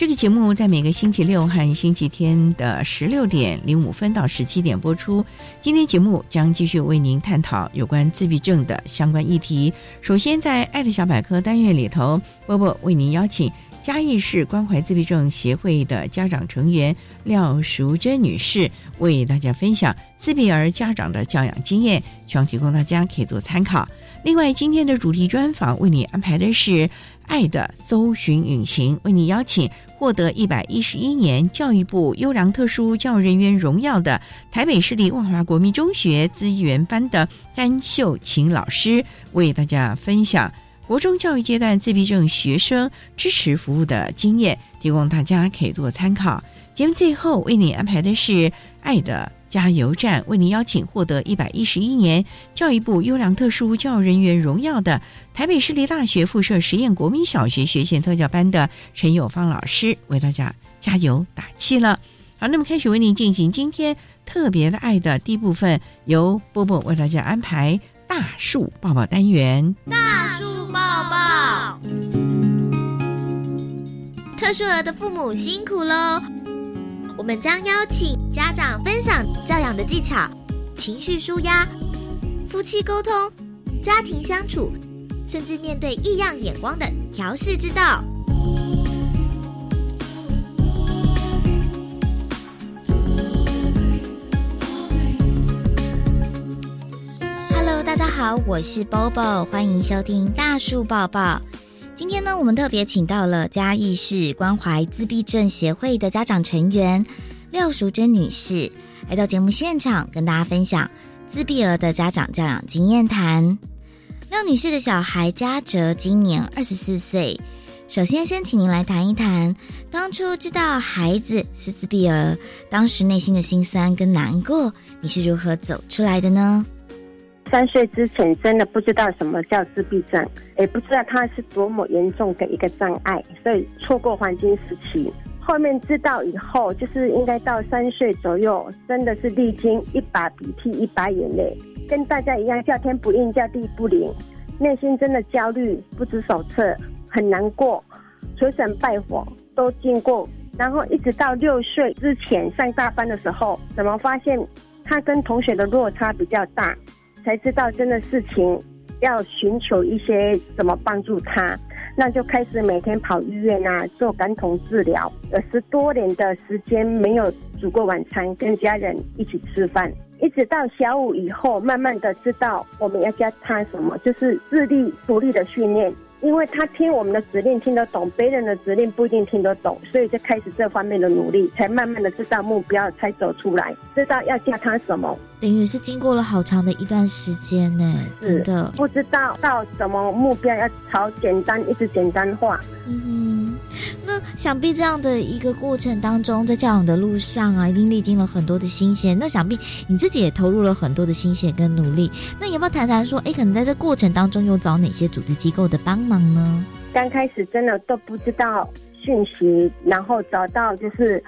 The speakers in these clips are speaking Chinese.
这个节目在每个星期六和星期天的十六点零五分到十七点播出。今天节目将继续为您探讨有关自闭症的相关议题。首先，在“爱的小百科”单元里头，波波为您邀请嘉义市关怀自闭症协会的家长成员廖淑珍女士为大家分享自闭儿家长的教养经验，希望提供大家可以做参考。另外，今天的主题专访为你安排的是。爱的搜寻引擎为你邀请获得一百一十一年教育部优良特殊教育人员荣耀的台北市立万华国民中学资源班的詹秀琴老师，为大家分享国中教育阶段自闭症学生支持服务的经验，提供大家可以做参考。节目最后为你安排的是爱的。加油站为您邀请获得一百一十一年教育部优良特殊教育人员荣耀的台北市立大学附设实验国民小学学前特教班的陈友芳老师为大家加油打气了。好，那么开始为您进行今天特别的爱的第一部分，由波波为大家安排大树抱抱单元。大树抱抱，特殊儿的父母辛苦喽。我们将邀请家长分享教养的技巧、情绪舒压、夫妻沟通、家庭相处，甚至面对异样眼光的调试之道。大家好，我是 Bobo，欢迎收听大树抱抱。今天呢，我们特别请到了嘉义市关怀自闭症协会的家长成员廖淑珍女士，来到节目现场跟大家分享自闭儿的家长教养经验谈。廖女士的小孩嘉哲今年二十四岁，首先先请您来谈一谈，当初知道孩子是自闭儿，当时内心的心酸跟难过，你是如何走出来的呢？三岁之前真的不知道什么叫自闭症，也不知道它是多么严重的一个障碍，所以错过黄金时期。后面知道以后，就是应该到三岁左右，真的是历经一把鼻涕一把眼泪，跟大家一样叫天不应叫地不灵，内心真的焦虑不知所措，很难过，求神拜佛都经过，然后一直到六岁之前上大班的时候，怎么发现他跟同学的落差比较大？才知道真的事情要寻求一些怎么帮助他，那就开始每天跑医院啊，做感统治疗。有十多年的时间没有煮过晚餐，跟家人一起吃饭，一直到小五以后，慢慢的知道我们要教他什么，就是自立独立的训练。因为他听我们的指令听得懂，别人的指令不一定听得懂，所以就开始这方面的努力，才慢慢的知道目标，才走出来，知道要教他什么。等于是经过了好长的一段时间呢，真的不知道到什么目标要朝简单，一直简单化。嗯，那想必这样的一个过程当中，在教养的路上啊，一定历经了很多的心血。那想必你自己也投入了很多的心血跟努力。那有没有谈谈说，哎，可能在这过程当中又找哪些组织机构的帮忙呢？刚开始真的都不知道讯息，然后找到就是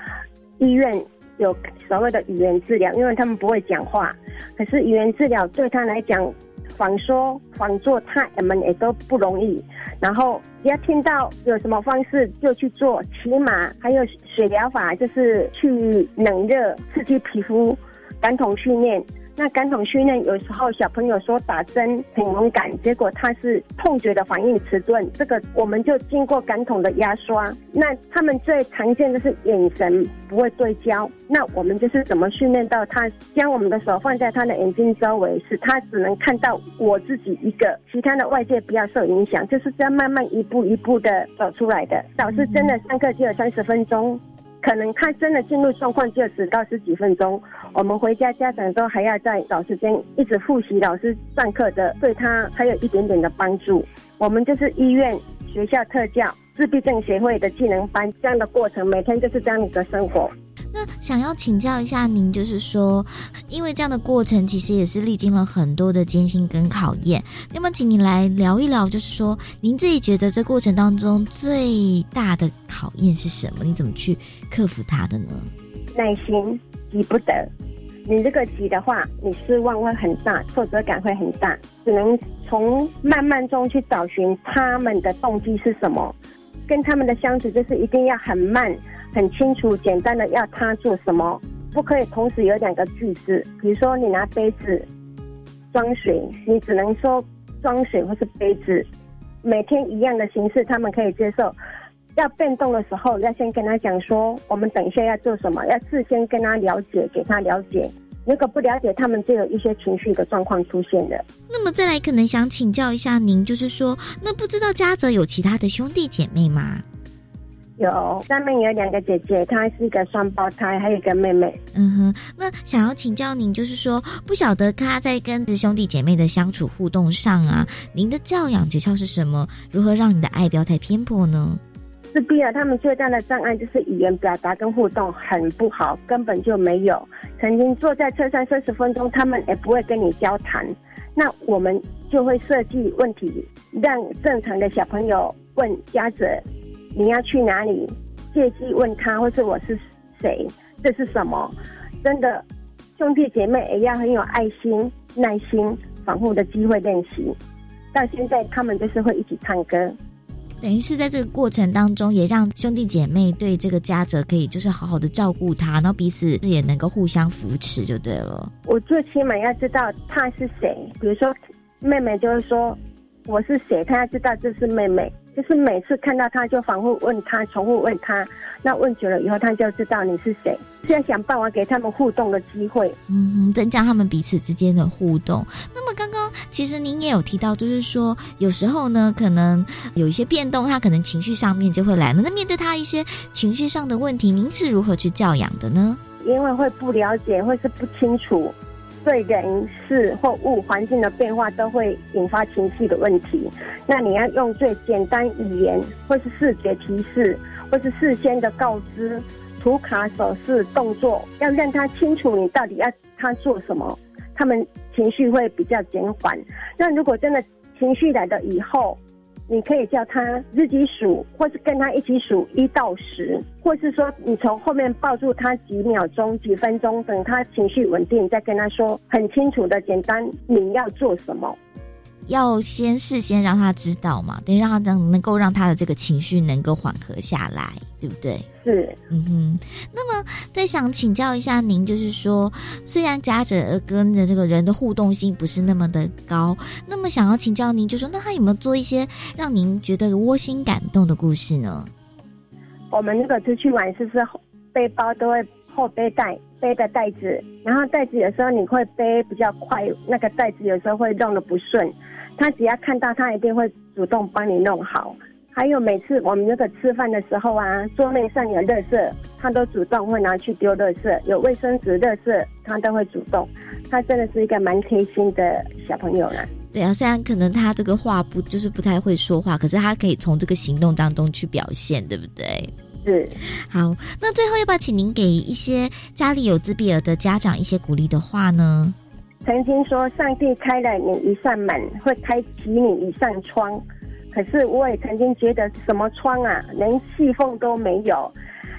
医院。有所谓的语言治疗，因为他们不会讲话，可是语言治疗对他来讲，仿说仿做，他们也都不容易。然后要听到有什么方式就去做，起码还有水疗法，就是去冷热刺激皮肤，感统训练。那感统训练有时候小朋友说打针很敏感，结果他是痛觉的反应迟钝，这个我们就经过感统的压刷。那他们最常见的是眼神不会对焦，那我们就是怎么训练到他将我们的手放在他的眼睛周围，使他只能看到我自己一个，其他的外界不要受影响，就是这样慢慢一步一步的走出来的。老师真的上课只有三十分钟。可能他真的进入状况就十到十几分钟，我们回家家长都还要在找时间一直复习老师上课的，对他还有一点点的帮助。我们就是医院、学校特教、自闭症协会的技能班这样的过程，每天就是这样的生活。那想要请教一下您，就是说，因为这样的过程其实也是历经了很多的艰辛跟考验。那么，请你来聊一聊，就是说，您自己觉得这过程当中最大的考验是什么？你怎么去克服它的呢？耐心，急不得。你这个急的话，你失望会很大，挫折感会很大。只能从慢慢中去找寻他们的动机是什么，跟他们的相处就是一定要很慢。很清楚，简单的要他做什么，不可以同时有两个句子。比如说，你拿杯子装水，你只能说装水或是杯子。每天一样的形式，他们可以接受。要变动的时候，要先跟他讲说，我们等一下要做什么，要事先跟他了解，给他了解。如果不了解，他们就有一些情绪的状况出现了。那么再来，可能想请教一下您，就是说，那不知道嘉泽有其他的兄弟姐妹吗？有上面有两个姐姐，她是一个双胞胎，还有一个妹妹。嗯哼，那想要请教您，就是说不晓得他在跟兄弟姐妹的相处互动上啊，您的教养诀窍是什么？如何让你的爱不要太偏颇呢？自闭了，他们最大的障碍就是语言表达跟互动很不好，根本就没有。曾经坐在车上三十分钟，他们也不会跟你交谈。那我们就会设计问题，让正常的小朋友问家者。你要去哪里？借机问他，或是我是谁？这是什么？真的，兄弟姐妹也要很有爱心、耐心、防护的机会练习。到现在，他们就是会一起唱歌，等于是在这个过程当中，也让兄弟姐妹对这个家泽可以就是好好的照顾他，然后彼此也能够互相扶持，就对了。我最起码要知道他是谁。比如说，妹妹就是说我是谁，他要知道这是妹妹。就是每次看到他就反复问他，重复问他，那问久了以后，他就知道你是谁。是要想办法给他们互动的机会，嗯，增加他们彼此之间的互动。那么刚刚其实您也有提到，就是说有时候呢，可能有一些变动，他可能情绪上面就会来了。那面对他一些情绪上的问题，您是如何去教养的呢？因为会不了解，或是不清楚。对人事或物环境的变化都会引发情绪的问题，那你要用最简单语言，或是视觉提示，或是事先的告知、图卡、手势、动作，要让他清楚你到底要他做什么，他们情绪会比较减缓。那如果真的情绪来了以后，你可以叫他自己数，或是跟他一起数一到十，或是说你从后面抱住他几秒钟、几分钟，等他情绪稳定，再跟他说很清楚的、简单你要做什么。要先事先让他知道嘛，得让他能能够让他的这个情绪能够缓和下来，对不对？是，嗯哼。那么再想请教一下您，就是说，虽然家者跟着这个人的互动性不是那么的高，那么想要请教您，就说那他有没有做一些让您觉得窝心感动的故事呢？我们那个出去玩，是不是背包都会后背带背的袋子，然后袋子有时候你会背比较快，那个袋子有时候会弄得不顺。他只要看到，他一定会主动帮你弄好。还有每次我们那个吃饭的时候啊，桌面上有垃圾，他都主动会拿去丢垃圾；有卫生纸、垃圾，他都会主动。他真的是一个蛮贴心的小朋友啦。对啊，虽然可能他这个话不就是不太会说话，可是他可以从这个行动当中去表现，对不对？是。好，那最后要不要请您给一些家里有自闭儿的家长一些鼓励的话呢？曾经说，上帝开了你一扇门，会开启你一扇窗。可是我也曾经觉得，什么窗啊，连细缝都没有。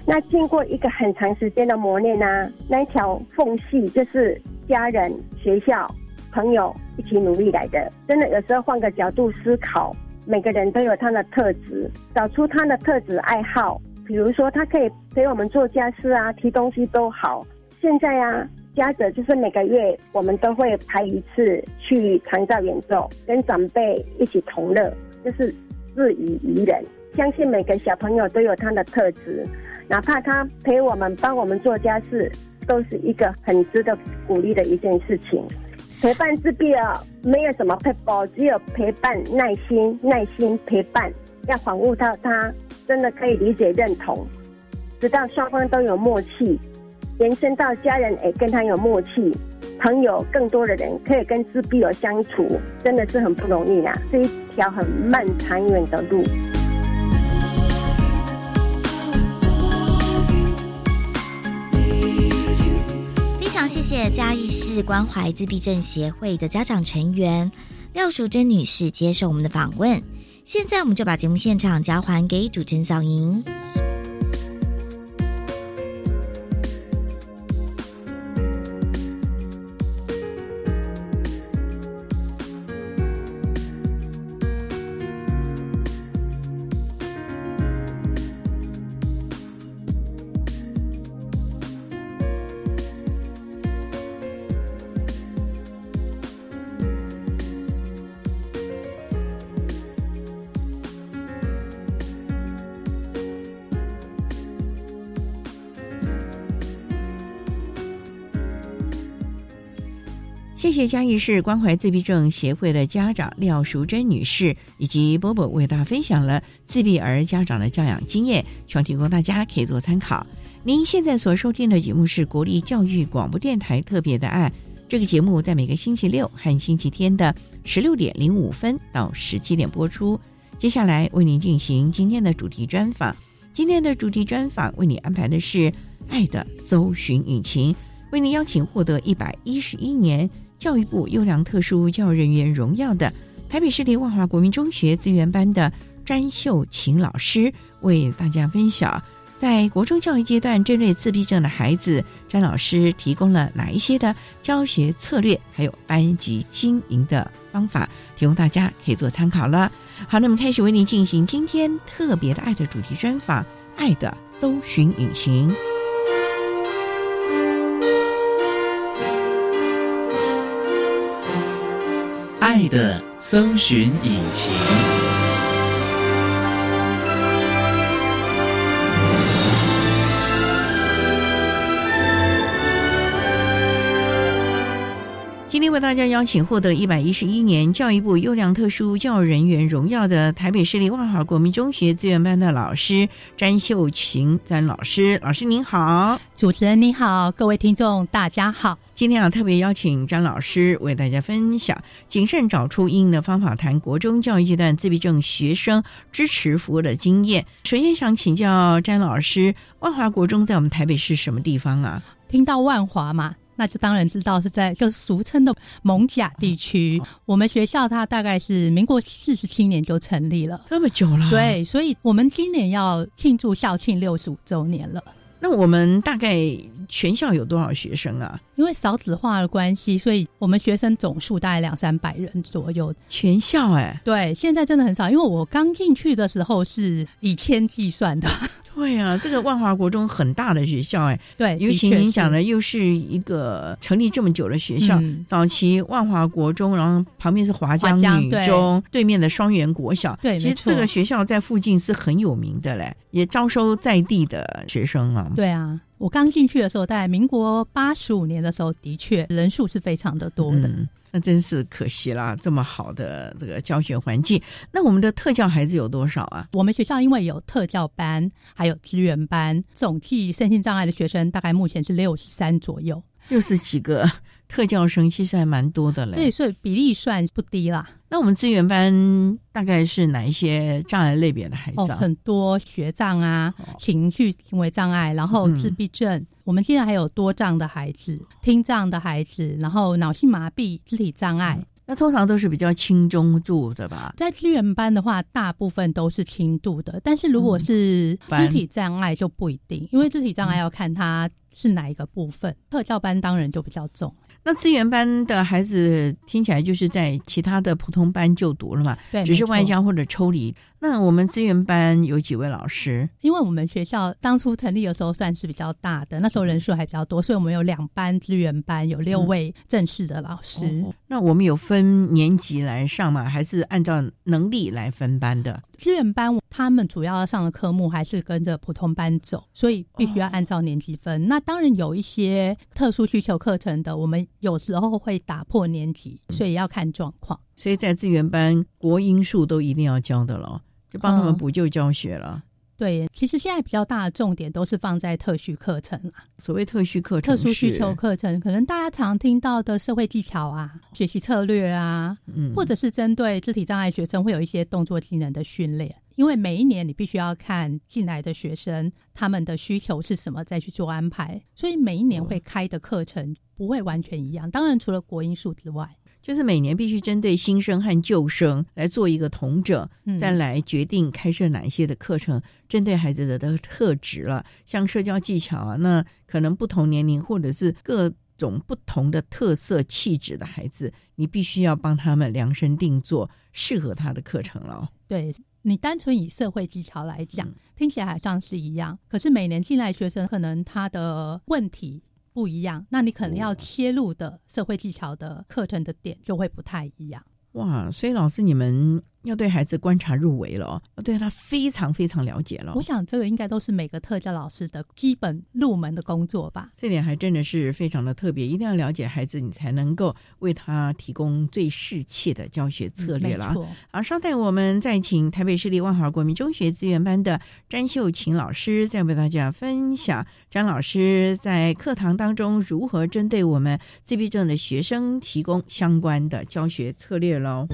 那经过一个很长时间的磨练呢，那一条缝隙就是家人、学校、朋友一起努力来的。真的，有时候换个角度思考，每个人都有他的特质，找出他的特质爱好。比如说，他可以陪我们做家事啊，提东西都好。现在啊，家者就是每个月我们都会排一次去长照演奏，跟长辈一起同乐，就是自娱于人。相信每个小朋友都有他的特质，哪怕他陪我们、帮我们做家事，都是一个很值得鼓励的一件事情。陪伴自闭啊，没有什么陪伴，只有陪伴、耐心、耐心陪伴，要反悟到他真的可以理解、认同，直到双方都有默契，延伸到家人也跟他有默契，朋友更多的人可以跟自闭儿相处，真的是很不容易啊，是一条很漫长远的路。非常谢谢嘉义市关怀自闭症协会的家长成员廖淑珍女士接受我们的访问。现在，我们就把节目现场交还给主持人小莹。谢嘉义市关怀自闭症协会的家长廖淑珍女士以及波波为大家分享了自闭儿家长的教养经验，希望提供大家可以做参考。您现在所收听的节目是国立教育广播电台特别的爱，这个节目在每个星期六和星期天的十六点零五分到十七点播出。接下来为您进行今天的主题专访，今天的主题专访为你安排的是《爱的搜寻引擎》，为您邀请获得一百一十一年。教育部优良特殊教育人员荣耀的台北市立万华国民中学资源班的詹秀琴老师，为大家分享在国中教育阶段针对自闭症的孩子，詹老师提供了哪一些的教学策略，还有班级经营的方法，提供大家可以做参考了。好，那么开始为您进行今天特别的爱的主题专访，《爱的搜寻引擎》。爱的搜寻引擎。为大家邀请获得一百一十一年教育部优良特殊教育人员荣耀的台北市立万华国民中学资源班的老师詹秀琴詹老师，老师您好，主持人您好，各位听众大家好。今天啊，特别邀请詹老师为大家分享谨慎找出应的方法，谈国中教育阶段自闭症学生支持服务的经验。首先想请教詹老师，万华国中在我们台北市什么地方啊？听到万华嘛？那就当然知道是在就是俗称的蒙甲地区。我们学校它大概是民国四十七年就成立了，这么久了。对，所以我们今年要庆祝校庆六十五周年了。那我们大概全校有多少学生啊？因为少子化的关系，所以我们学生总数大概两三百人左右。全校哎，对，现在真的很少。因为我刚进去的时候是以千计算的。对啊，这个万华国中很大的学校哎，对，尤其您讲的又是一个成立这么久的学校，早期万华国中，然后旁边是华江女中，对。面的双元国小，对，其实这个学校在附近是很有名的嘞，也招收在地的学生啊。对啊，我刚进去的时候，在民国八十五年的时候，的确人数是非常的多的。那真是可惜啦，这么好的这个教学环境，那我们的特教孩子有多少啊？我们学校因为有特教班，还有资源班，总计身心障碍的学生大概目前是六十三左右，六十几个特教生，其实还蛮多的嘞。对，所以比例算不低啦。那我们资源班大概是哪一些障碍类别的孩子？哦，很多学障啊，情绪行为障碍，然后自闭症。我们现在还有多障的孩子，听障的孩子，然后脑性麻痹、肢体障碍。那通常都是比较轻中度的吧？在资源班的话，大部分都是轻度的，但是如果是肢体障碍就不一定，因为肢体障碍要看他是哪一个部分。特教班当然就比较重。那资源班的孩子听起来就是在其他的普通班就读了嘛？对，只是外教或者抽离。那我们资源班有几位老师？因为我们学校当初成立的时候算是比较大的，那时候人数还比较多，所以我们有两班资源班，有六位正式的老师。哦那我们有分年级来上吗？还是按照能力来分班的？资源班他们主要上的科目还是跟着普通班走，所以必须要按照年级分。那当然有一些特殊需求课程的，我们有时候会打破年级，所以要看状况。所以在资源班，国英数都一定要教的了，就帮他们嗯补救教学了。对，其实现在比较大的重点都是放在特需课程啊，所谓特需课程特殊需求，课程，可能大家常听到的社会技巧啊、学习策略啊，嗯，或者是针对肢体障碍学生会有一些动作技能的训练。因为每一年你必须要看进来的学生他们的需求是什么，再去做安排，所以每一年会开的课程不会完全一样。当然，除了国因数之外，就是每年必须针对新生和旧生来做一个统整，嗯，再来决定开设哪一些的课程，针对孩子的的特质了，像社交技巧啊，那可能不同年龄或者是各种不同的特色气质的孩子，你必须要帮他们量身定做适合他的课程了。对你单纯以社会技巧来讲，嗯。听起来好像是一样，可是每年进来学生可能他的问题不一样，那你可能要切入的社会技巧的课程的点就会不太一样。哇，所以老师你们要对孩子观察入微了哦，要对他非常非常了解了哦。我想这个应该都是每个特教老师的基本入门的工作吧。这点还真的是非常的特别，一定要了解孩子，你才能够为他提供最适切的教学策略了。好，稍待我们再请台北市立万华国民中学资源班的詹秀琴老师，再为大家分享詹老师在课堂当中如何针对我们自闭症的学生提供相关的教学策略喽。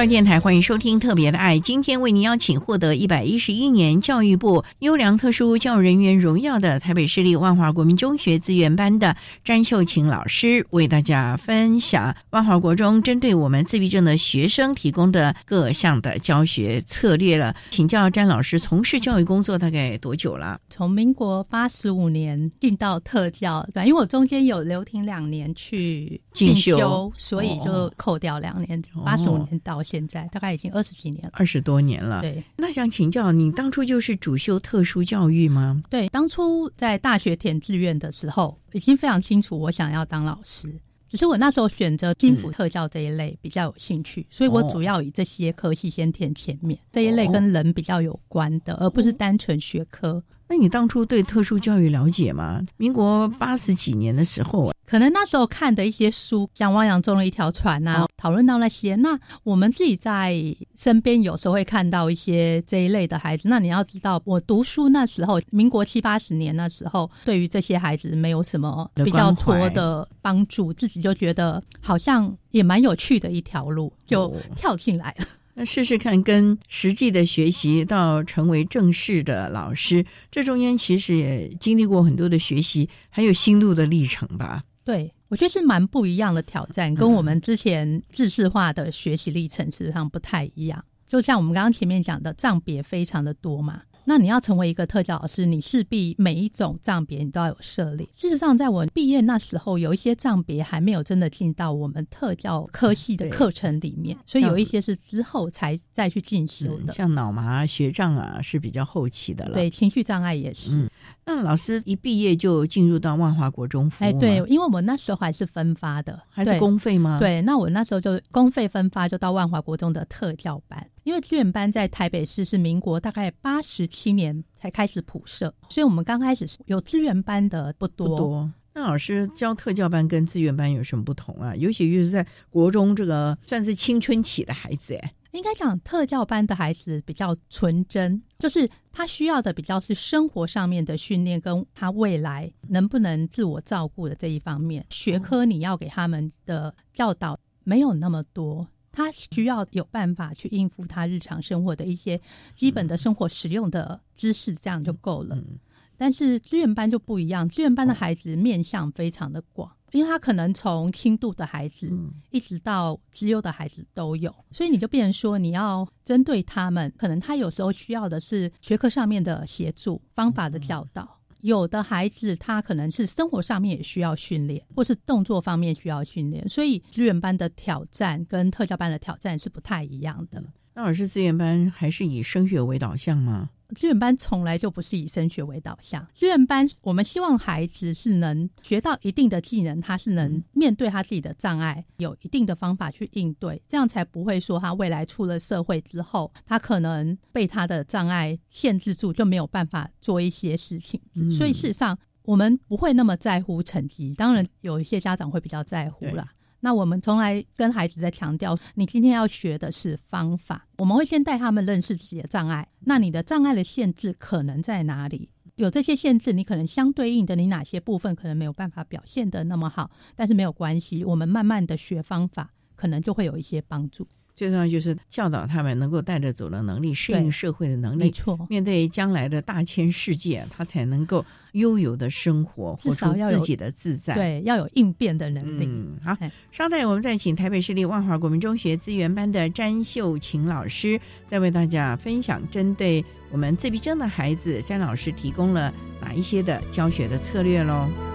教育电台欢迎收听《特别的爱》，今天为您邀请获得一百一十一年教育部优良特殊教育人员荣耀的台北市立万华国民中学资源班的詹秀琴老师，为大家分享万华国中针对我们自闭症的学生提供的各项的教学策略了。请教詹老师，从事教育工作大概多久了？从民国八十五年进到特教，对，因为我中间有留停两年去进修，修所以就扣掉两年，八十五年到现在大概已经二十几年了。二十多年了。对那想请教你，当初就是主修特殊教育吗？对，当初在大学填志愿的时候，已经非常清楚我想要当老师。只是我那时候选择金辅特教这一类比较有兴趣，所以我主要以这些科系先填前面，这一类跟人比较有关的，而不是单纯学科。那你当初对特殊教育了解吗？民国八十几年的时候啊，可能那时候看的一些书，像《汪洋中的一条船》啊，讨论到那些。那我们自己在身边有时候会看到一些这一类的孩子。那你要知道，我读书那时候，民国七八十年那时候，对于这些孩子没有什么比较多的帮助，自己就觉得好像也蛮有趣的一条路，就哦跳进来了。那试试看，跟实际的学习到成为正式的老师，这中间其实也经历过很多的学习，还有心路的历程吧。对，我觉得是蛮不一样的挑战，跟我们之前制式化的学习历程事实上不太一样。就像我们刚刚前面讲的，账别非常的多嘛。那你要成为一个特教老师，你势必每一种账别你都要有涉猎。事实上，在我毕业那时候，有一些账别还没有真的进到我们特教科系的课程里面，所以有一些是之后才再去进修的。嗯像脑麻、学障啊，是比较后期的了。对，情绪障碍也是。嗯那老师一毕业就进入到万华国中服务哎，对，，因为我那时候还是分发的，还是公费吗？，对，那我那时候就公费分发，就到万华国中的特教班，因为资源班在台北市是民国大概八十七年才开始普设，所以我们刚开始有资源班的不多。不多。那老师教特教班跟志愿班有什么不同啊？尤其就是在国中这个算是青春期的孩子，哎，应该讲特教班的孩子比较纯真，就是他需要的比较是生活上面的训练，跟他未来能不能自我照顾的这一方面。学科你要给他们的教导没有那么多。他需要有办法去应付他日常生活的一些基本的生活使用的知识，这样就够了。嗯但是资源班就不一样，资源班的孩子面向非常的广，因为他可能从轻度的孩子嗯。一直到资优的孩子都有，所以你就变成说你要针对他们，可能他有时候需要的是学科上面的协助、方法的教导。有的孩子他可能是生活上面也需要训练，或是动作方面需要训练，所以资源班的挑战跟特教班的挑战是不太一样的。那老师资源班还是以升学为导向吗？资源班从来就不是以升学为导向，资源班我们希望孩子是能学到一定的技能，他是能面对他自己的障碍，有一定的方法去应对，这样才不会说他未来出了社会之后，他可能被他的障碍限制住，就没有办法做一些事情。嗯所以事实上，我们不会那么在乎成绩，当然有一些家长会比较在乎啦。那我们从来跟孩子在强调，你今天要学的是方法。我们会先带他们认识自己的障碍，那你的障碍的限制可能在哪里？有这些限制，你可能相对应的，你哪些部分可能没有办法表现的那么好，但是没有关系，我们慢慢的学方法，可能就会有一些帮助。最重要就是教导他们能够带着走的能力，适应社会的能力，没错，面对将来的大千世界，他才能够悠游的生活，活出自己的自在。。对，要有应变的能力。嗯，好哎，稍待，我们再请台北市立万华国民中学资源班的詹秀琴老师，再为大家分享针对我们自闭症的孩子，詹老师提供了哪一些的教学的策略喽？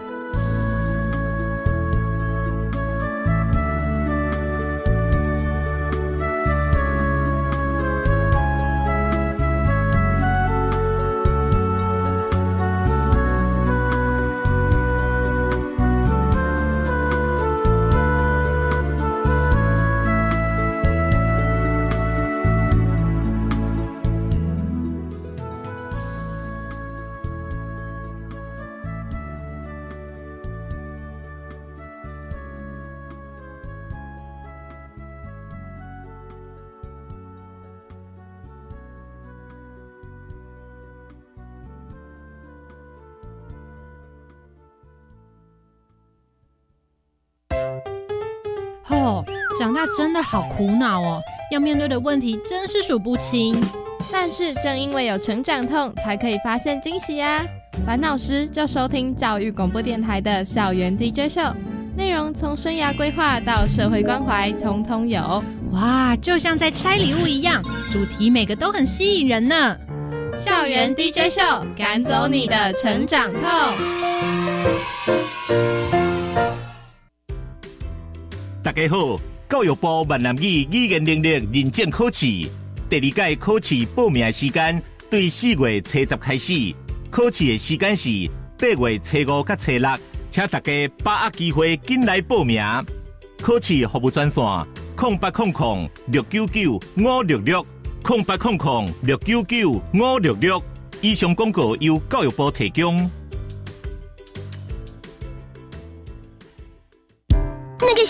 好苦恼哦，要面对的问题真是数不清。但是正因为有成长痛，才可以发现惊喜呀！烦恼时就收听教育广播电台的校园 DJ 秀，内容从生涯规划到社会关怀，通通有。哇，就像在拆礼物一样，主题每个都很吸引人呢。校园 DJ 秀，赶走你的成长痛。大家好，教育部闽南语语言能力认证考试第二届考试报名时间对四月初十开始，考试的时间是八月初五到初六，请大家把握机会进来报名。考试服务专线：空八空空六九九五六六空八空空六九九五六六。以上广告由教育部提供。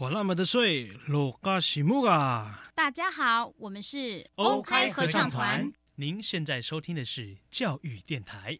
管那么的水，落嘎西木啊！大家好，我们是欧开合唱团。您现在收听的是教育电台。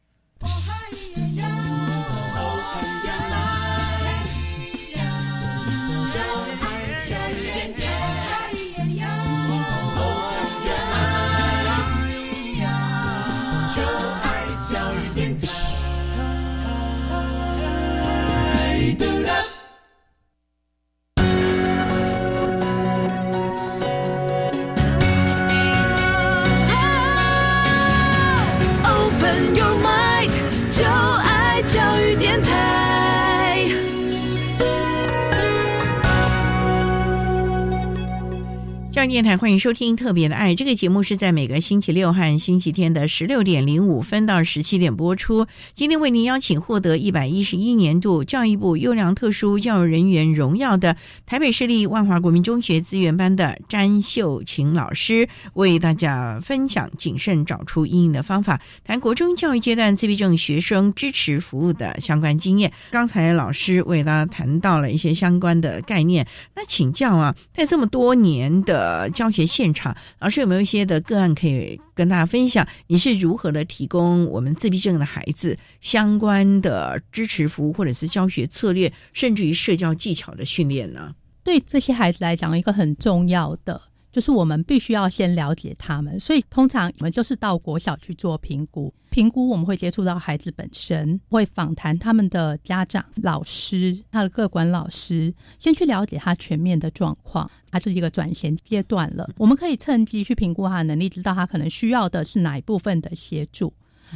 教育电台欢迎收听《特别的爱》这个节目，是在每个星期六和星期天的十六点零五分到十七点播出。今天为您邀请获得一百一十一年度教育部优良特殊教育人员荣耀的台北市立万华国民中学资源班的詹秀琴老师，为大家分享谨慎找出应用的方法，谈国中教育阶段自闭症学生支持服务的相关经验。刚才老师为大家谈到了一些相关的概念，那请教啊，在这么多年的呃，教学现场，老师有没有一些的个案可以跟大家分享？你是如何的提供我们自闭症的孩子相关的支持服务，或者是教学策略，甚至于社交技巧的训练呢？对这些孩子来讲，一个很重要的就是我们必须要先了解他们，所以通常我们就是到国小去做评估。评估我们会接触到孩子本身，会访谈他们的家长、老师、他的各管老师，先去了解他全面的状况。他是一个转衔阶段了，我们可以趁机去评估他的能力，知道他可能需要的是哪一部分的协助，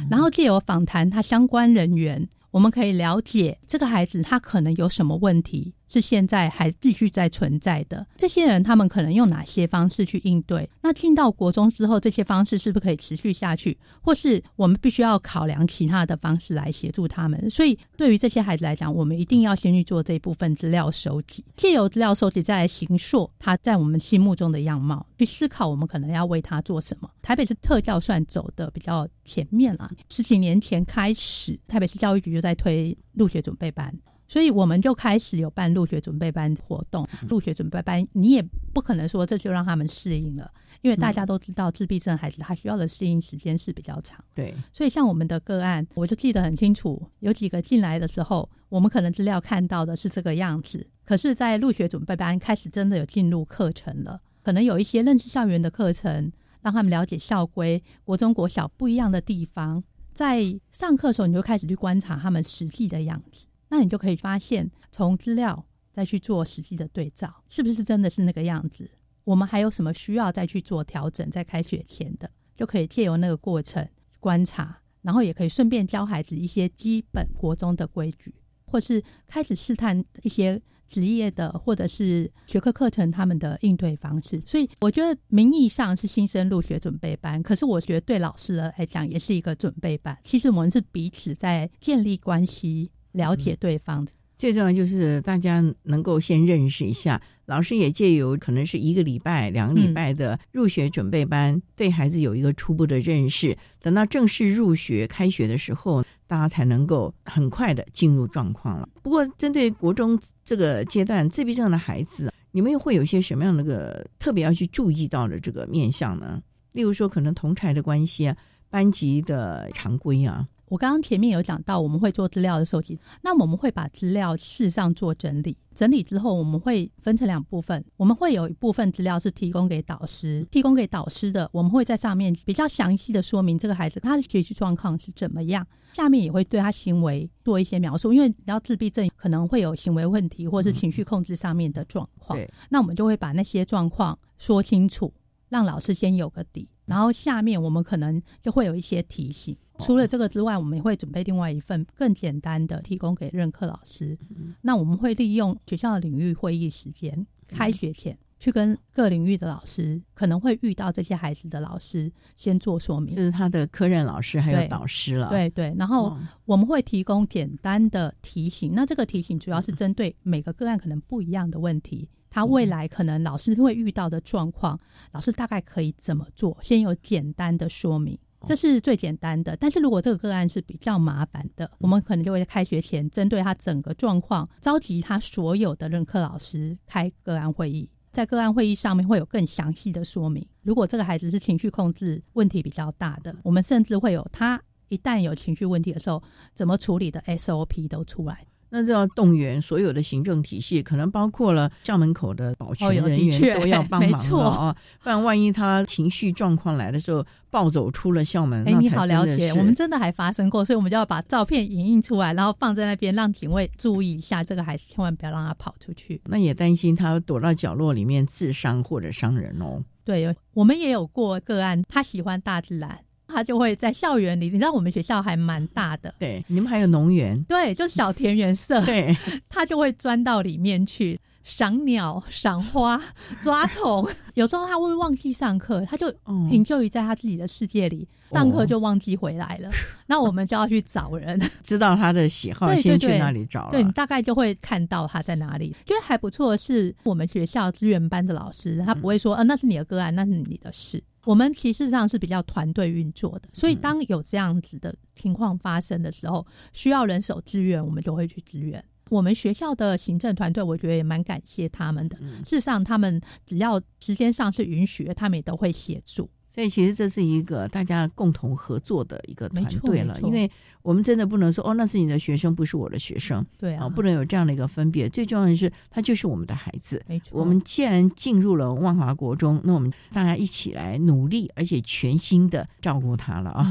然后借由访谈他相关人员，我们可以了解这个孩子他可能有什么问题。是现在还继续在存在的这些人，他们可能用哪些方式去应对？那进到国中之后，这些方式是不是可以持续下去？或是我们必须要考量其他的方式来协助他们？所以，对于这些孩子来讲，我们一定要先去做这部分资料收集，借由资料收集再来形塑他在我们心目中的样貌，去思考我们可能要为他做什么。台北市特教算走的比较前面了，十几年前开始，台北市教育局就在推入学准备班。所以我们就开始有办入学准备班活动。入学准备班，你也不可能说这就让他们适应了，因为大家都知道自闭症孩子他需要的适应时间是比较长。对，所以像我们的个案，我就记得很清楚，有几个进来的时候，我们可能资料看到的是这个样子，可是，在入学准备班开始真的有进入课程了，可能有一些认识校园的课程，让他们了解校规、国中、国小不一样的地方。在上课的时候，你就开始去观察他们实际的样子。那你就可以发现，从资料再去做实际的对照，是不是真的是那个样子？我们还有什么需要再去做调整？在开学前的，就可以借由那个过程观察，然后也可以顺便教孩子一些基本国中的规矩，或是开始试探一些职业的或者是学科课程他们的应对方式。所以，我觉得名义上是新生入学准备班，可是我觉得对老师来讲也是一个准备班。其实我们是彼此在建立关系。了解对方的，最重要就是大家能够先认识一下，老师也借由可能是一个礼拜、两个礼拜的入学准备班，对孩子有一个初步的认识。等到正式入学、开学的时候，大家才能够很快的进入状况了。不过，针对国中这个阶段自闭症的孩子，你们又会有一些什么样的个特别要去注意到的这个面相呢？例如说，可能同才的关系啊，班级的常规啊。我刚刚前面有讲到，我们会做资料的收集，那我们会把资料事实上做整理，整理之后我们会分成两部分，我们会有一部分资料是提供给导师，提供给导师的，我们会在上面比较详细的说明这个孩子他的学习状况是怎么样，下面也会对他行为做一些描述，因为要自闭症可能会有行为问题或者是情绪控制上面的状况，那我们就会把那些状况说清楚，让老师先有个底，然后下面我们可能就会有一些提醒。除了这个之外，我们也会准备另外一份更简单的，提供给任课老师。那我们会利用学校的领域会议时间，开学前去跟各领域的老师，可能会遇到这些孩子的老师，先做说明，就是他的科任老师还有导师了。对对，然后我们会提供简单的提醒。那这个提醒主要是针对每个个案可能不一样的问题，他未来可能老师会遇到的状况，老师大概可以怎么做？先有简单的说明。这是最简单的，但是如果这个个案是比较麻烦的，我们可能就会在开学前针对他整个状况，召集他所有的任课老师开个案会议，在个案会议上面会有更详细的说明。如果这个孩子是情绪控制问题比较大的，我们甚至会有他一旦有情绪问题的时候，怎么处理的 SOP 都出来。那就要动员所有的行政体系，可能包括了校门口的保全人员都要帮忙了啊！不然万一他情绪状况来的时候暴走出了校门，哎，你好了解，我们真的还发生过，所以我们就要把照片影印出来，然后放在那边，让警卫注意一下这个孩子，千万不要让他跑出去。那也担心他躲到角落里面自伤或者伤人哦。对，我们也有过个案，他喜欢大自然。他就会在校园里，你知道我们学校还蛮大的，对，你们还有农园，对，就小田园社，对，他就会钻到里面去赏鸟、赏花、抓虫。有时候他会忘记上课，他就营救于在他自己的世界里，上课就忘记回来了。那我们就要去找人，知道他的喜好，先去那里找。对你大概就会看到他在哪里。觉得还不错，是我们学校资源班的老师，他不会说，呃，那是你的个案，那是你的事。我们其实上是比较团队运作的，所以当有这样子的情况发生的时候，需要人手支援，我们就会去支援。我们学校的行政团队，我觉得也蛮感谢他们的。事实上，他们只要时间上是允许，他们也都会协助。所以其实这是一个大家共同合作的一个团队了，因为我们真的不能说哦，那是你的学生，不是我的学生，对啊，不能有这样的一个分别。最重要的是，他就是我们的孩子。没错，我们既然进入了万华国中，那我们大家一起来努力，而且全心的照顾他了啊。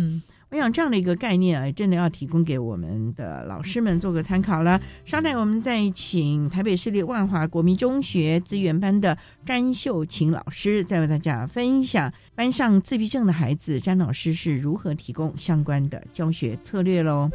我想这样的一个概念啊，真的要提供给我们的老师们做个参考了。稍待，我们再请台北市立万华国民中学资源班的詹秀琴老师，再为大家分享班上自闭症的孩子，詹老师是如何提供相关的教学策略喽。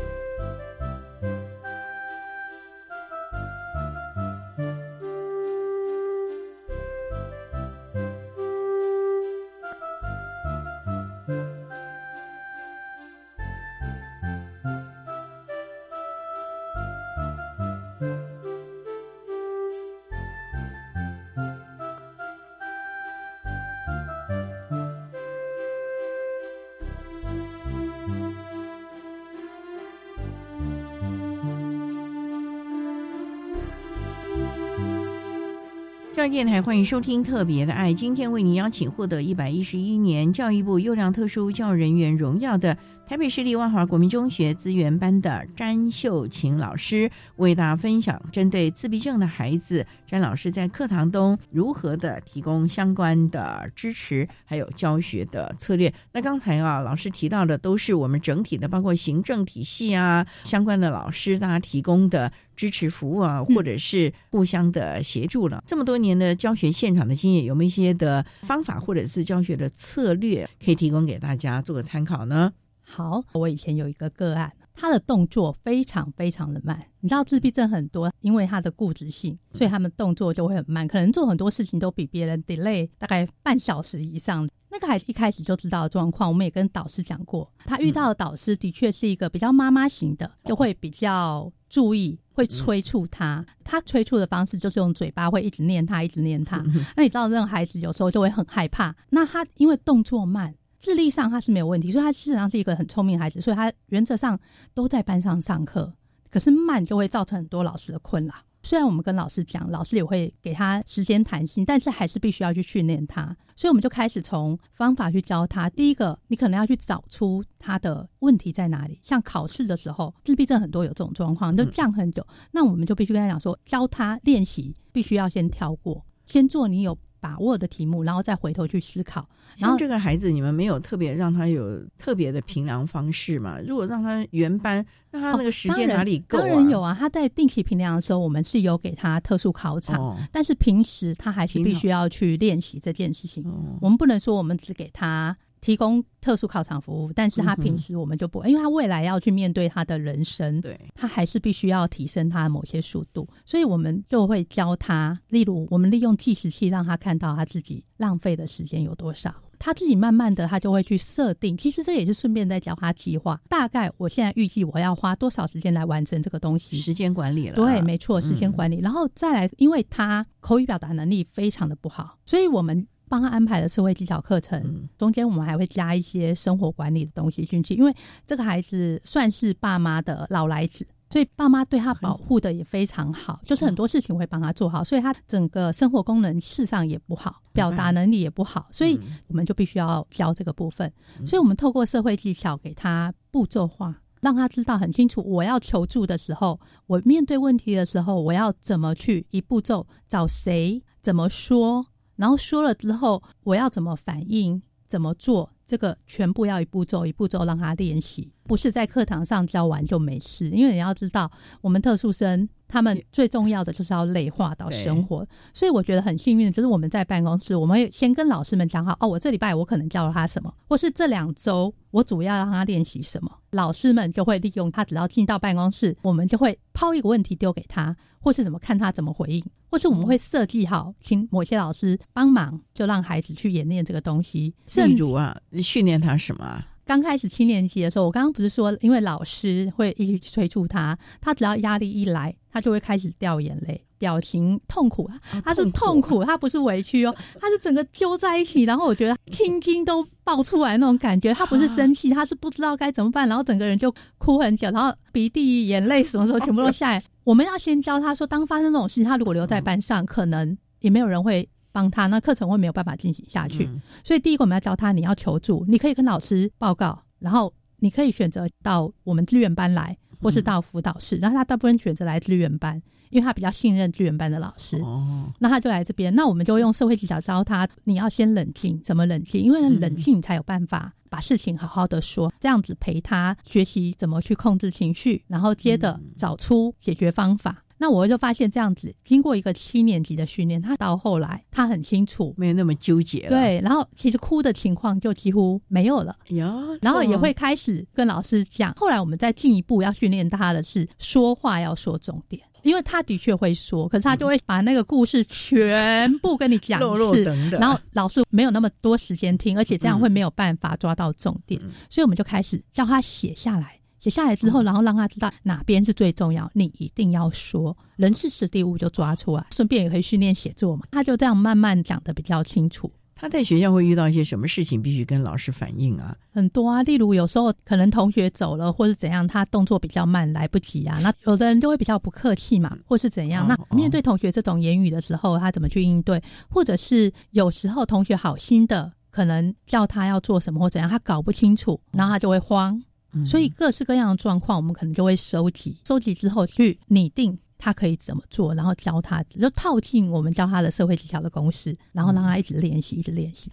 电台欢迎收听《特别的爱》，今天为您邀请获得一百一十一年教育部优良特殊教育人员荣耀的。台北市立万华国民中学资源班的詹秀琴老师为大家分享针对自闭症的孩子，詹老师在课堂中如何的提供相关的支持，还有教学的策略。那刚才啊，老师提到的都是我们整体的，包括行政体系啊，相关的老师大家提供的支持服务啊，或者是互相的协助了。这么多年的教学现场的经验，有没有一些的方法或者是教学的策略可以提供给大家做个参考呢？好，我以前有一个个案，他的动作非常非常的慢。你知道自闭症很多，因为他的固执性，所以他们动作就会很慢，可能做很多事情都比别人 delay 大概半小时以上。那个孩子一开始就知道状况，我们也跟导师讲过，他遇到的导师的确是一个比较妈妈型的，就会比较注意，会催促他。他催促的方式就是用嘴巴会一直念他，一直念他。那你知道，那种孩子有时候就会很害怕。那他因为动作慢，智力上他是没有问题，所以他事实上是一个很聪明的孩子，所以他原则上都在班上上课。可是慢就会造成很多老师的困扰。虽然我们跟老师讲，老师也会给他时间弹性，但是还是必须要去训练他。所以我们就开始从方法去教他。第一个，你可能要去找出他的问题在哪里。像考试的时候，自闭症很多有这种状况，都降很久。那我们就必须跟他讲说，教他练习，必须要先跳过，先做你有。把握的题目，然后再回头去思考。然后这个孩子，你们没有特别让他有特别的评量方式嘛？如果让他原班，那他那个时间哪里够啊？当然有啊！他在定期评量的时候，我们是有给他特殊考场，但是平时他还是必须要去练习这件事情。我们不能说我们只给他。提供特殊考场服务，但是他平时我们就不，因为他未来要去面对他的人生，对，他还是必须要提升他的某些速度，所以我们就会教他，例如我们利用计时器让他看到他自己浪费的时间有多少，他自己慢慢的他就会去设定，其实这也是顺便在教他计划，大概我现在预计我要花多少时间来完成这个东西，时间管理了，对，没错，时间管理，然后再来，因为他口语表达能力非常的不好，所以我们。帮他安排了社会技巧课程，中间我们还会加一些生活管理的东西进去，因为这个孩子算是爸妈的老来子，所以爸妈对他保护的也非常好，就是很多事情会帮他做好，所以他整个生活功能事实上也不好，表达能力也不好，所以我们就必须要教这个部分，所以我们透过社会技巧给他步骤化，让他知道很清楚，我要求助的时候，我面对问题的时候，我要怎么去一步骤找谁，怎么说。然后说了之后，我要怎么反应，怎么做？这个全部要一步骤一步骤让他练习，不是在课堂上教完就没事。因为你要知道，我们特殊生。他们最重要的就是要内化到生活，所以我觉得很幸运的就是我们在办公室，我们先跟老师们讲好哦，我这礼拜我可能教了他什么，或是这两周我主要让他练习什么，老师们就会利用他，只要进到办公室，我们就会抛一个问题丢给他，或是怎么看他怎么回应，或是我们会设计好，请某些老师帮忙，就让孩子去演练这个东西。例如啊，你训练他什么？刚开始七年级的时候，我刚刚不是说，因为老师会一直催促他，他只要压力一来，他就会开始掉眼泪，表情痛苦。他是痛苦，他不是委屈哦，他是整个揪在一起，然后我觉得青筋都爆出来那种感觉。他不是生气，他是不知道该怎么办，然后整个人就哭很久，然后鼻涕、眼泪什么时候全部都下来。我们要先教他说，当发生这种事情，他如果留在班上，可能也没有人会。帮他，那课程会没有办法进行下去。所以第一个我们要教他，你要求助，你可以跟老师报告，然后你可以选择到我们志愿班来，或是到辅导室。然后他大部分选择来志愿班，因为他比较信任资源班的老师。哦，那他就来这边。那我们就用社会技巧教他，你要先冷静，怎么冷静？因为冷静你才有办法把事情好好的说。这样子陪他学习怎么去控制情绪，然后接着找出解决方法。那我就发现这样子，经过一个七年级的训练，他到后来他很清楚，没有那么纠结了。对，然后其实哭的情况就几乎没有了。呀，然后也会开始跟老师讲。后来我们再进一步要训练他的是说话要说重点，因为他的确会说，可是他就会把那个故事全部跟你讲一次，然后老师没有那么多时间听，而且这样会没有办法抓到重点，所以我们就开始叫他写下来。写下来之后，然后让他知道哪边是最重要，你一定要说人事实地物就抓出来，顺便也可以训练写作嘛。他就这样慢慢讲的比较清楚。他在学校会遇到一些什么事情，必须跟老师反映啊？很多啊，例如有时候可能同学走了，或是怎样，他动作比较慢，来不及啊。那有的人就会比较不客气嘛，或是怎样。那面对同学这种言语的时候，他怎么去应对？或者是有时候同学好心的，可能叫他要做什么或怎样，他搞不清楚，然后他就会慌。所以各式各样的状况，我们可能就会收集，收集之后去拟定他可以怎么做，然后教他，就套进我们教他的社会技巧的公式，然后让他一直练习，一直练习。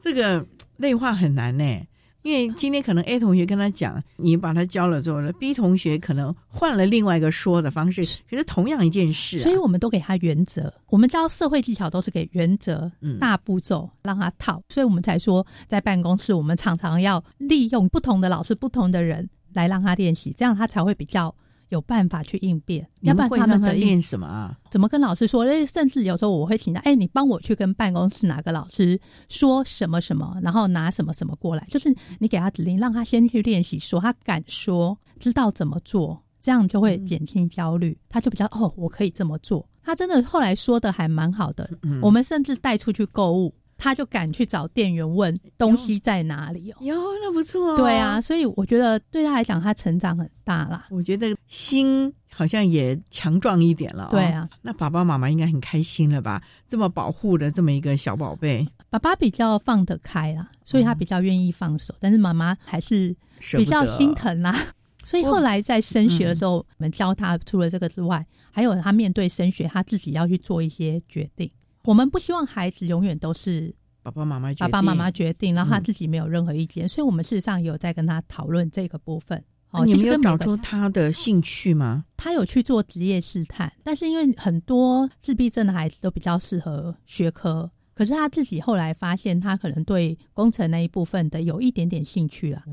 这个内化很难呢。因为今天可能 A 同学跟他讲，你把他教了之后呢，B 同学可能换了另外一个说的方式，可是同样一件事，所以我们都给他原则。我们教社会技巧都是给原则、大步骤让他套，所以我们才说在办公室，我们常常要利用不同的老师、不同的人来让他练习，这样他才会比较。有办法去应变，要不然他们的练什么啊？怎么跟老师说？甚至有时候我会请他，哎，你帮我去跟办公室哪个老师说什么什么，然后拿什么什么过来。就是你给他指令，让他先去练习说，他敢说，知道怎么做，这样就会减轻焦虑，他就比较哦，我可以这么做。他真的后来说的还蛮好的，我们甚至带出去购物，他就敢去找店员问东西在哪里哦。哟，那不错。对啊，所以我觉得对他来讲，他成长很大啦。我觉得心好像也强壮一点了。对啊，那爸爸妈妈应该很开心了吧？这么保护的这么一个小宝贝，爸爸比较放得开啦，所以他比较愿意放手，但是妈妈还是比较心疼啦。所以后来在升学的时候，我们教他除了这个之外，还有他面对升学，他自己要去做一些决定。我们不希望孩子永远都是爸爸妈妈爸爸妈妈决定，然后他自己没有任何意见。所以我们事实上有在跟他讨论这个部分。哦，你没有找出他的兴趣吗？他有去做职业试探，但是因为很多自闭症的孩子都比较适合学科。可是他自己后来发现，他可能对工程那一部分的有一点点兴趣了，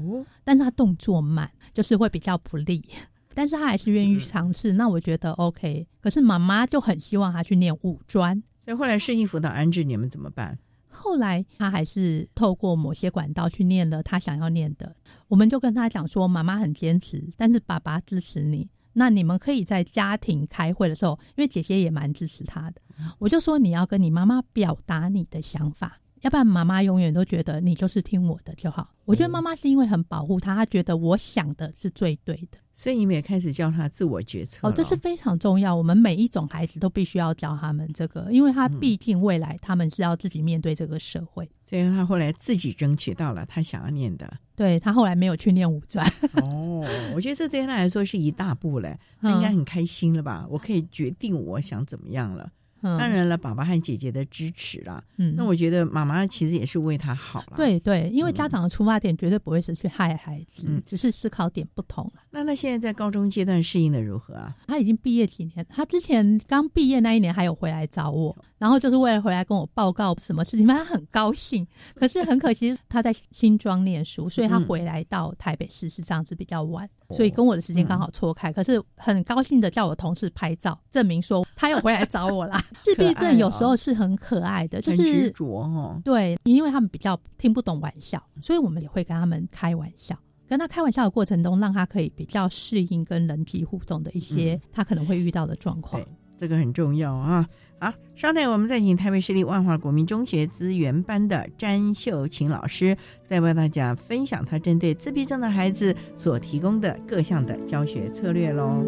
但是他动作慢，就是会比较不利。但是他还是愿意尝试，那我觉得 OK。可是妈妈就很希望他去念五专，所以后来适应辅导安置，你们怎么办？后来他还是透过某些管道去念了他想要念的。我们就跟他讲说，妈妈很坚持，但是爸爸支持你。那你们可以在家庭开会的时候，因为姐姐也蛮支持他的，我就说你要跟你妈妈表达你的想法，要不然妈妈永远都觉得你就是听我的就好。我觉得妈妈是因为很保护他，他觉得我想的是最对的。所以你们也开始教他自我决策哦，这是非常重要。我们每一种孩子都必须要教他们这个，因为他毕竟未来他们是要自己面对这个社会。所以他后来自己争取到了他想要念的。对他后来没有去念五专。哦，我觉得这对他来说是一大步嘞，他应该很开心了吧？我可以决定我想怎么样了。当然了，爸爸和姐姐的支持啦。嗯，那我觉得妈妈其实也是为他好了。对对，因为家长的出发点绝对不会是去害孩子，只是思考点不同了。那他现在在高中阶段适应的如何啊？他已经毕业几年，他之前刚毕业那一年还有回来找我，然后就是为了回来跟我报告什么事情，他很高兴。可是很可惜他在新庄念书，所以他回来到台北市是这样子比较晚，所以跟我的时间刚好错开。可是很高兴的叫我同事拍照证明说他又回来找我啦。自闭症有时候是很可爱的，就是执着哦。对，因为他们比较听不懂玩笑，所以我们也会跟他们开玩笑。跟他开玩笑的过程中，让他可以比较适应跟人际互动的一些他可能会遇到的状况。这个很重要啊！好，稍待，我们再请台北市立万华国民中学资源班的詹秀琴老师，再为大家分享他针对自闭症的孩子所提供的各项的教学策略喽。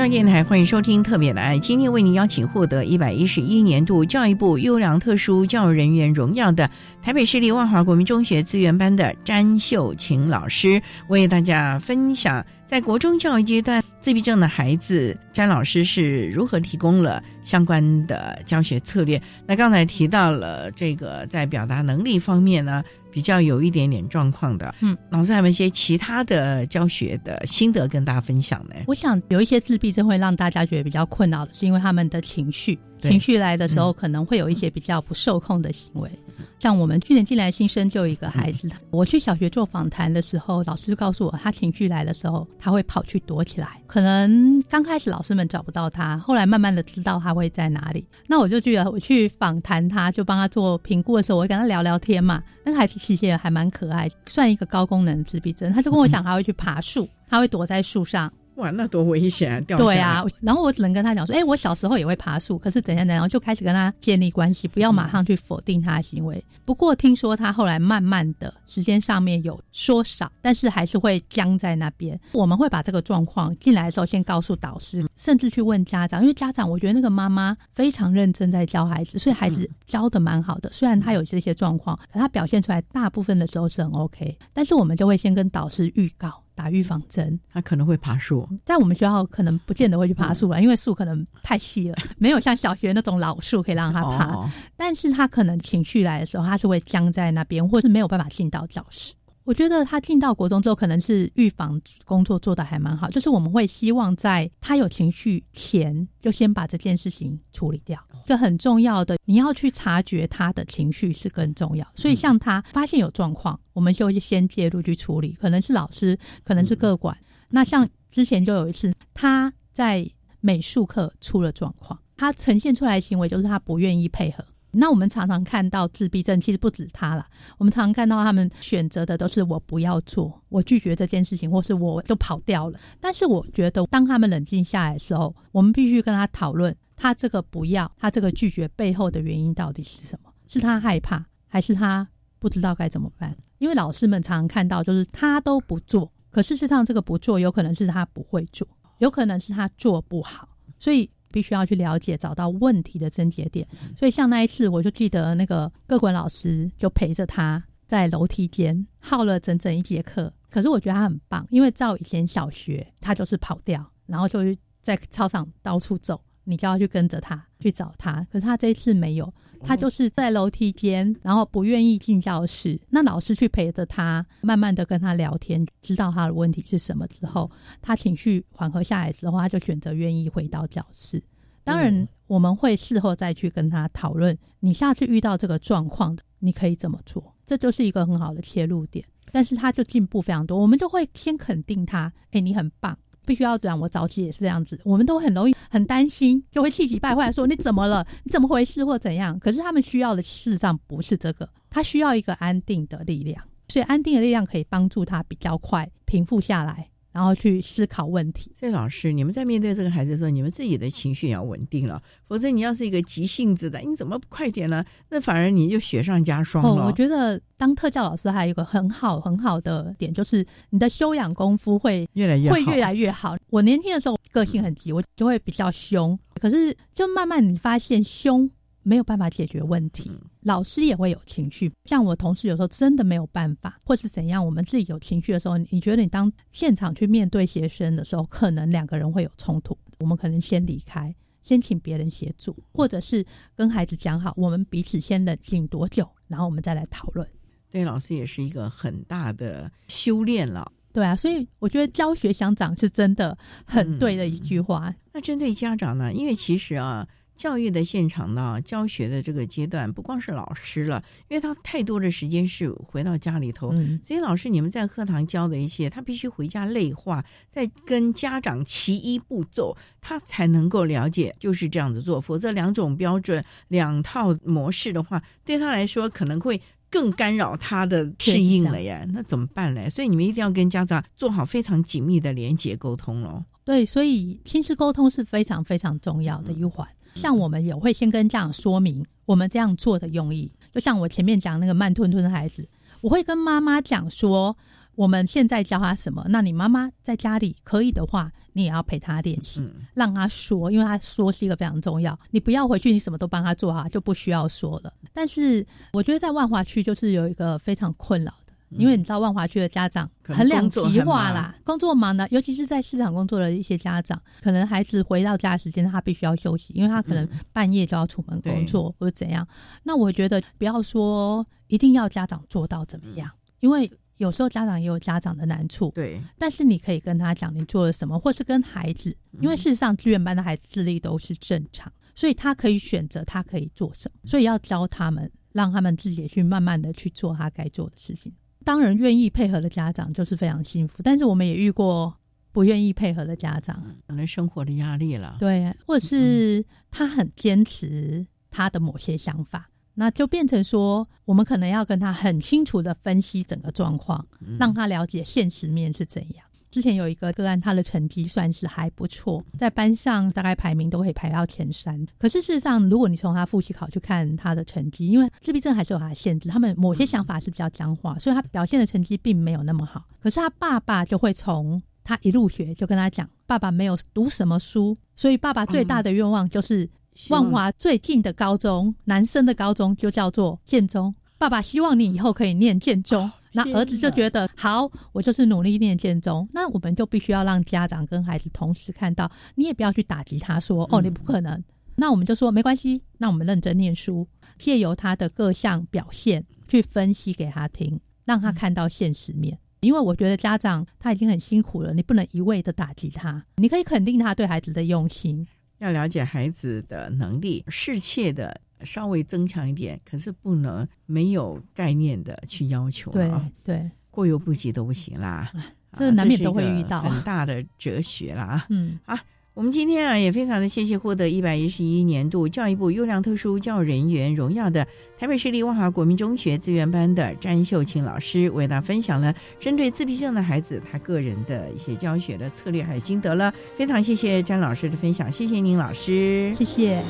中央电台欢迎收听《特别的爱》，今天为您邀请获得一百一十一年度教育部优良特殊教育人员荣耀的台北市立万华国民中学资源班的詹秀琴老师，为大家分享在国中教育阶段自闭症的孩子，詹老师是如何提供了相关的教学策略。那刚才提到了这个在表达能力方面呢？比较有一点点状况的，嗯，老师还有一些其他的教学的心得跟大家分享呢。我想有一些自闭症会让大家觉得比较困扰的是，因为他们的情绪。情绪来的时候，可能会有一些比较不受控的行为。像我们去年进来新生就有一个孩子，我去小学做访谈的时候，老师就告诉我，他情绪来的时候，他会跑去躲起来。可能刚开始老师们找不到他，后来慢慢的知道他会在哪里。那我就觉得我去访谈他，就帮他做评估的时候，我会跟他聊聊天嘛。那个孩子其实也还蛮可爱，算一个高功能自闭症。他就跟我讲，他会去爬树，他会躲在树上。哇，那多危险啊！掉对啊，然后我只能跟他讲说，哎，我小时候也会爬树，可是怎样怎样，就开始跟他建立关系，不要马上去否定他的行为。不过听说他后来慢慢的时间上面有说少，但是还是会僵在那边。我们会把这个状况进来的时候先告诉导师，甚至去问家长，因为家长我觉得那个妈妈非常认真在教孩子，所以孩子教的蛮好的。虽然他有这些状况，可他表现出来大部分的时候是很 OK，但是我们就会先跟导师预告。打预防针，他可能会爬树，在我们学校可能不见得会去爬树了，因为树可能太细了，没有像小学那种老树可以让他爬。但是他可能情绪来的时候，他是会僵在那边，或是没有办法进到教室。我觉得他进到国中之后，可能是预防工作做的还蛮好。就是我们会希望在他有情绪前，就先把这件事情处理掉。这很重要的，你要去察觉他的情绪是更重要。所以像他发现有状况，我们就先介入去处理。可能是老师，可能是各管。那像之前就有一次，他在美术课出了状况，他呈现出来的行为就是他不愿意配合。那我们常常看到自闭症，其实不止他了。我们常常看到他们选择的都是我不要做，我拒绝这件事情，或是我就跑掉了。但是我觉得，当他们冷静下来的时候，我们必须跟他讨论，他这个不要，他这个拒绝背后的原因到底是什么？是他害怕，还是他不知道该怎么办？因为老师们常常看到，就是他都不做，可事实上这个不做，有可能是他不会做，有可能是他做不好，所以。必须要去了解，找到问题的症结点。所以像那一次，我就记得那个各管老师就陪着他在楼梯间耗了整整一节课。可是我觉得他很棒，因为照以前小学，他就是跑掉，然后就在操场到处走，你就要去跟着他去找他。可是他这一次没有。他就是在楼梯间，然后不愿意进教室。那老师去陪着他，慢慢的跟他聊天，知道他的问题是什么之后，他情绪缓和下来之后，他就选择愿意回到教室。当然，我们会事后再去跟他讨论，你下次遇到这个状况的，你可以怎么做？这就是一个很好的切入点。但是他就进步非常多，我们就会先肯定他，哎，你很棒。必须要转，我早期也是这样子，我们都很容易很担心，就会气急败坏说你怎么了？你怎么回事或怎样？可是他们需要的事实上不是这个，他需要一个安定的力量，所以安定的力量可以帮助他比较快平复下来。然后去思考问题。所以老师，你们在面对这个孩子的时候，你们自己的情绪也要稳定了，否则你要是一个急性子的，你怎么不快点呢？那反而你就雪上加霜了。我觉得当特教老师还有一个很好很好的点，就是你的修养功夫会越来越会越来越好。我年轻的时候个性很急，我就会比较凶，可是就慢慢你发现凶。没有办法解决问题，老师也会有情绪。像我同事有时候真的没有办法，或是怎样，我们自己有情绪的时候，你觉得你当现场去面对学生的时候，可能两个人会有冲突，我们可能先离开，先请别人协助，或者是跟孩子讲好，我们彼此先冷静多久，然后我们再来讨论。对，老师也是一个很大的修炼了。对啊，所以我觉得教学相长是真的很对的一句话。那针对家长呢？因为其实啊。教育的现场呢，教学的这个阶段，不光是老师了，因为他太多的时间是回到家里头，所以老师你们在课堂教的一些，他必须回家内化，再跟家长齐一步骤，他才能够了解，就是这样子做，否则两种标准、两套模式的话，对他来说可能会更干扰他的适应了呀。那怎么办呢？所以你们一定要跟家长做好非常紧密的连接沟通喽。对，所以亲子沟通是非常非常重要的一环。像我们也会先跟家长说明我们这样做的用意，就像我前面讲那个慢吞吞的孩子，我会跟妈妈讲说，我们现在教他什么，那你妈妈在家里可以的话，你也要陪他练习，让他说，因为他说是一个非常重要，你不要回去，你什么都帮他做哈，就不需要说了。但是我觉得在万华区就是有一个非常困扰。因为你知道万华区的家长很两极化啦，工作忙的，尤其是在市场工作的一些家长，可能孩子回到家时间他必须要休息，因为他可能半夜就要出门工作或者怎样。那我觉得不要说一定要家长做到怎么样，因为有时候家长也有家长的难处。对，但是你可以跟他讲你做了什么，或是跟孩子，因为事实上志愿班的孩子智力都是正常，所以他可以选择他可以做什么，所以要教他们，让他们自己去慢慢的去做他该做的事情。当然，愿意配合的家长就是非常幸福。但是我们也遇过不愿意配合的家长，可能生活的压力了，对，或者是他很坚持他的某些想法，那就变成说，我们可能要跟他很清楚的分析整个状况，让他了解现实面是怎样。之前有一个个案，他的成绩算是还不错，在班上大概排名都可以排到前三。可是事实上，如果你从他复习考去看他的成绩，因为自闭症还是有他的限制，他们某些想法是比较僵化，所以他表现的成绩并没有那么好。可是他爸爸就会从他一入学就跟他讲，爸爸没有读什么书，所以爸爸最大的愿望就是万华最近的高中，男生的高中就叫做建中。爸爸希望你以后可以念建中。那儿子就觉得好，我就是努力念建中。那我们就必须要让家长跟孩子同时看到，你也不要去打击他，说哦你不可能。那我们就说没关系，那我们认真念书，借由他的各项表现去分析给他听，让他看到现实面。因为我觉得家长他已经很辛苦了，你不能一味的打击他，你可以肯定他对孩子的用心，要了解孩子的能力，适切的。稍微增强一点，可是不能没有概念的去要求对对，过犹不及都不行啦。这难免都会遇到很大的哲学啦。嗯啊。我们今天啊也非常的谢谢获得一百一十一年度教育部优良特殊教育人员荣耀的台北市立万华国民中学资源班的詹秀琴老师，为大家分享了针对自闭症的孩子他个人的一些教学的策略还有心得了。非常谢谢詹老师的分享，谢谢您老师，谢谢。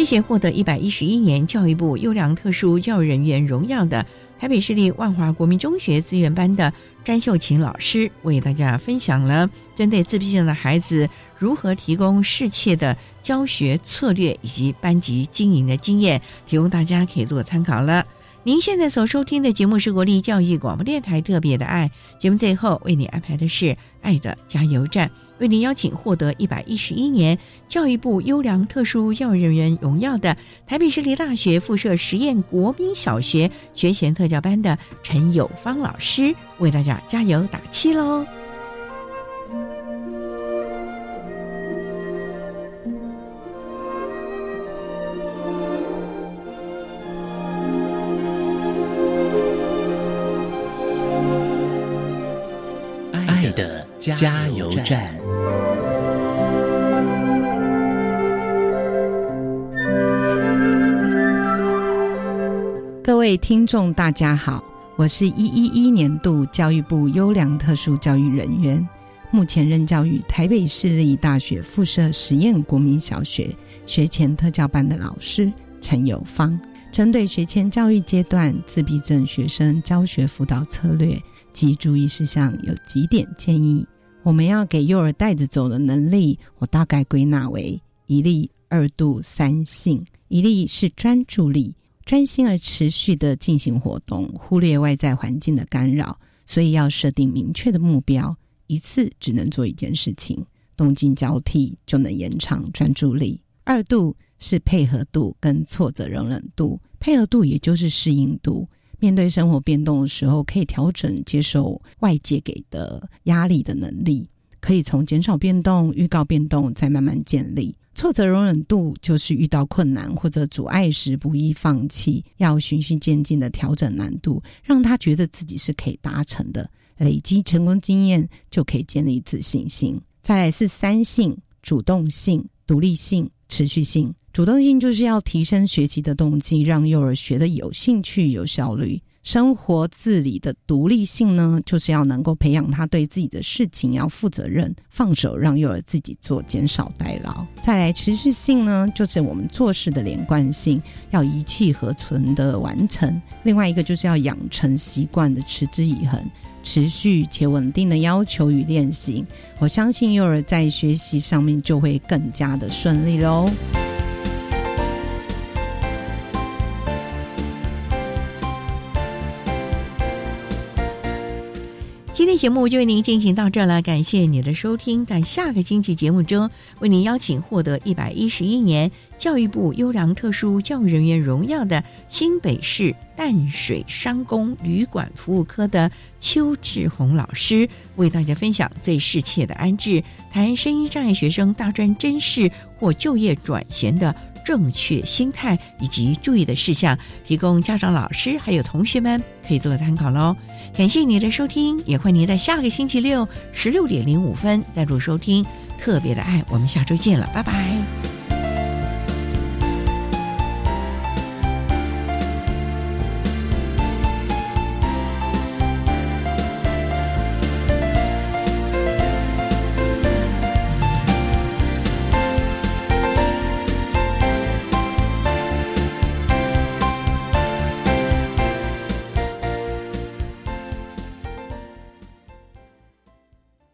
谢谢获得一百一十一年教育部优良特殊教育人员荣耀的台北市立万华国民中学资源班的詹秀琴老师，为大家分享了针对自闭症的孩子如何提供适切的教学策略以及班级经营的经验，提供大家可以做参考了。您现在所收听的节目是国立教育广播电台特别的爱节目，最后为你安排的是爱的加油站。为您邀请获得一百一十一年教育部优良特殊教育人员荣耀的台北市立大学附设实验国民小学学前特教班的陈友芳老师，为大家加油打气喽！加油站。各位听众，大家好，我是一一一年度教育部优良特殊教育人员，目前任教于台北市立大学附设实验国民小学学前特教班的老师陈友芳。针对学前教育阶段自闭症学生教学辅导策略及注意事项，有几点建议。我们要给幼儿带着走的能力，我大概归纳为一力、二度、三性。一力是专注力。专心而持续的进行活动，忽略外在环境的干扰，所以要设定明确的目标，一次只能做一件事情，动静交替就能延长专注力。二度是配合度跟挫折容忍度，配合度也就是适应度，面对生活变动的时候，可以调整接受外界给的压力的能力，可以从减少变动、预告变动，再慢慢建立。挫折容忍度就是遇到困难或者阻碍时不易放弃，要循序渐进的调整难度，让他觉得自己是可以达成的。累积成功经验就可以建立自信心。再来是三性：主动性、独立性、持续性。主动性就是要提升学习的动机，让幼儿学的有兴趣、有效率。生活自理的独立性呢，就是要能够培养他对自己的事情要负责任，放手让幼儿自己做，减少代劳。再来持续性呢，就是我们做事的连贯性，要一气呵成的完成。另外一个就是要养成习惯的持之以恒、持续且稳定的要求与练习。我相信幼儿在学习上面就会更加的顺利喽。天节目就为您进行到这了，感谢你的收听。在下个星期节目中，为您邀请获得一百一十一年教育部优良特殊教育人员荣耀的新北市淡水商工旅馆服务科的邱志宏老师，为大家分享最适切的安置，谈声音障碍学生大专真试或就业转衔的。正确心态以及注意的事项，提供家长、老师还有同学们可以做个参考喽。感谢你的收听，也欢迎您在下个星期六十六点零五分再度收听。特别的爱，我们下周见了，拜拜。